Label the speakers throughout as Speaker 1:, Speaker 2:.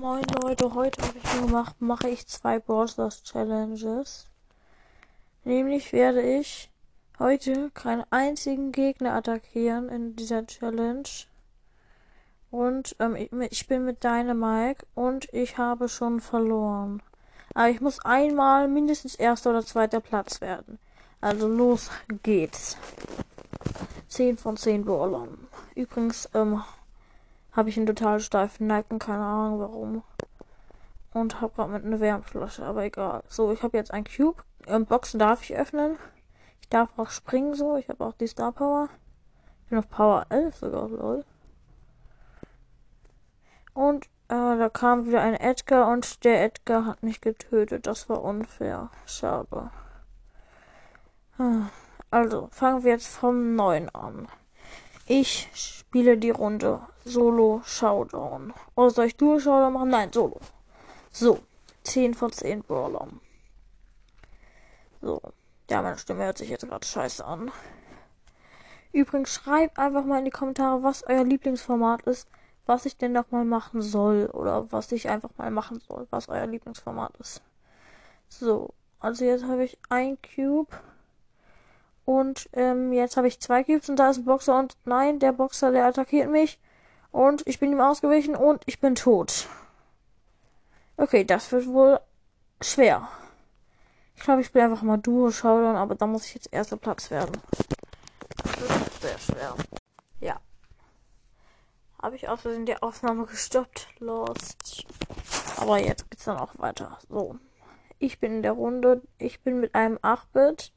Speaker 1: Moin Leute, heute habe ich gemacht, mache ich zwei Brawlstars Challenges. Nämlich werde ich heute keinen einzigen Gegner attackieren in dieser Challenge. Und ähm, ich, ich bin mit Dynamike und ich habe schon verloren. Aber ich muss einmal mindestens erster oder zweiter Platz werden. Also los geht's. 10 von 10 Brawlern. Übrigens, ähm, habe ich einen total steifen Nacken, keine Ahnung warum. Und habe gerade mit einer Wärmflasche, aber egal. So, ich habe jetzt ein Cube. Ähm, Boxen darf ich öffnen. Ich darf auch springen so. Ich habe auch die Star Power. Ich bin auf Power 11 sogar, lol. Und äh, da kam wieder ein Edgar und der Edgar hat mich getötet. Das war unfair. Schade. Also, fangen wir jetzt vom neuen an. Ich spiele die Runde Solo Showdown. Oder soll ich Duo Showdown machen? Nein, Solo. So, 10 von 10 Brawlern. So, ja, meine Stimme hört sich jetzt gerade scheiße an. Übrigens, schreibt einfach mal in die Kommentare, was euer Lieblingsformat ist, was ich denn noch mal machen soll. Oder was ich einfach mal machen soll, was euer Lieblingsformat ist. So, also jetzt habe ich ein Cube. Und ähm, jetzt habe ich zwei Cubes und da ist ein Boxer und nein, der Boxer, der attackiert mich. Und ich bin ihm ausgewichen und ich bin tot. Okay, das wird wohl schwer. Ich glaube, ich spiele einfach mal Duo Showdown, aber da muss ich jetzt erster Platz werden. Das wird sehr schwer. Ja. Habe ich aus Versehen die Aufnahme gestoppt. Lost. Aber jetzt geht's dann auch weiter. So. Ich bin in der Runde. Ich bin mit einem 8-Bit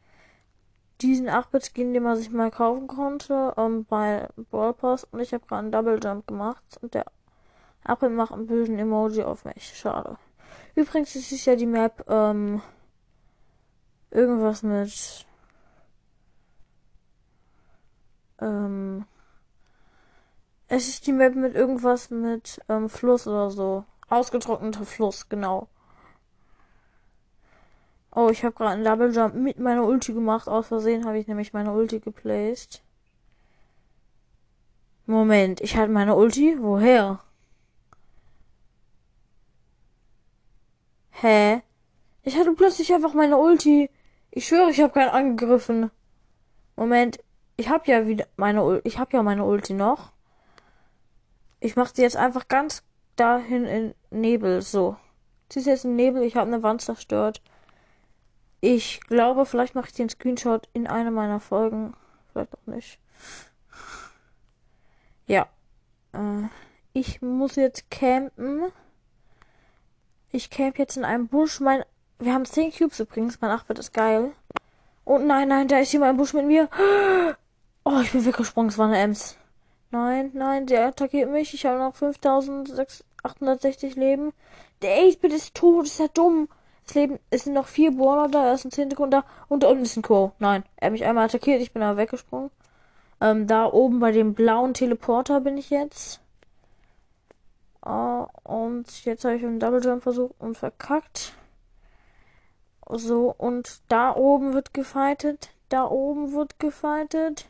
Speaker 1: diesen 8-Bit-Skin, den man sich mal kaufen konnte, ähm, bei Brawl Pass. Und ich habe gerade einen Double Jump gemacht. Und der Apple macht einen bösen Emoji auf mich. Schade. Übrigens ist es ja die Map, ähm, irgendwas mit, ähm, es ist die Map mit irgendwas mit, ähm, Fluss oder so. Ausgetrockneter Fluss, genau. Oh, ich habe gerade einen Double Jump mit meiner Ulti gemacht. Aus Versehen habe ich nämlich meine Ulti geplaced. Moment, ich hatte meine Ulti? Woher? Hä? Ich hatte plötzlich einfach meine Ulti. Ich schwöre, ich habe keinen angegriffen. Moment, ich habe ja wieder meine Ulti. Ich habe ja meine Ulti noch. Ich mache sie jetzt einfach ganz dahin in Nebel. So. Sie ist jetzt im Nebel. Ich habe eine Wand zerstört. Ich glaube, vielleicht mache ich den Screenshot in einer meiner Folgen. Vielleicht auch nicht. Ja. Äh, ich muss jetzt campen. Ich camp jetzt in einem Busch. Mein, wir haben 10 Cubes übrigens. Mein 8 ist geil. Und nein, nein, da ist jemand im Busch mit mir. Oh, ich bin weggesprungen. Es war eine Ems. Nein, nein, der attackiert mich. Ich habe noch 5860 Leben. Der 8-Bit ist tot. Ist ja dumm. Es leben, es sind noch vier Brawler da, er ist ein 10 Sekunden da und da unten ist ein Co. Nein, er hat mich einmal attackiert, ich bin aber weggesprungen. Ähm, da oben bei dem blauen Teleporter bin ich jetzt. Uh, und jetzt habe ich einen Double Jump versucht und verkackt. So, und da oben wird gefightet. Da oben wird gefightet.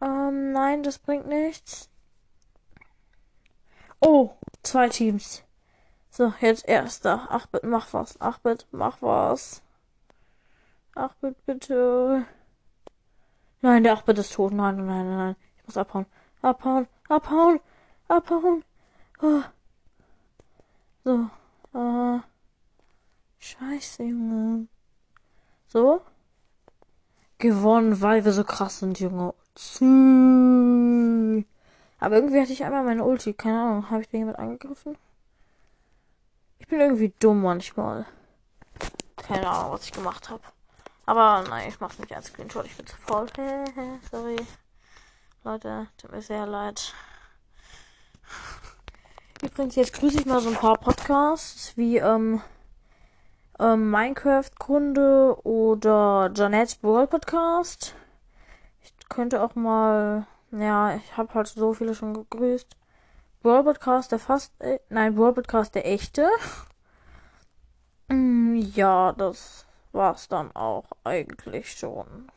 Speaker 1: Ähm, nein, das bringt nichts. Oh, zwei Teams. So, jetzt erster. 8-Bit, mach was. 8-Bit, mach was. 8-Bit, bitte. Nein, der 8-Bit ist tot. Nein, nein, nein, nein. Ich muss abhauen. Abhauen, abhauen, abhauen. Oh. So. Äh. Scheiße, Junge. So. Gewonnen, weil wir so krass sind, Junge. Aber irgendwie hatte ich einmal meine Ulti. Keine Ahnung. Habe ich den jemand angegriffen? Ich bin irgendwie dumm manchmal. Keine Ahnung, was ich gemacht habe. Aber nein, ich mach's nicht als Screenshot. Ich bin zu faul. Sorry. Leute, tut mir sehr leid. Übrigens, jetzt grüße ich mal so ein paar Podcasts wie ähm, ähm, Minecraft-Kunde oder Janette's World Podcast. Ich könnte auch mal, ja, ich habe halt so viele schon gegrüßt. Brawl Podcast der fast, äh, nein, Brawl Podcast der echte. Mm, ja, das war's dann auch eigentlich schon.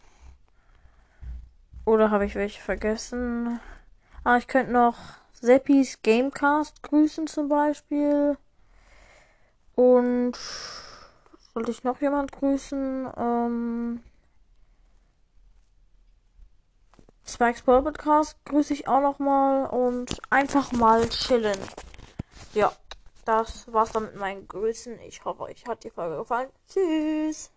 Speaker 1: Oder habe ich welche vergessen? Ah, ich könnte noch Seppis Gamecast grüßen zum Beispiel. Und sollte ich noch jemand grüßen? Ähm, Spikes Brawl Podcast grüße ich auch noch mal und einfach mal chillen. Ja, das war's dann mit meinen Grüßen. Ich hoffe, euch hat die Folge gefallen. Tschüss.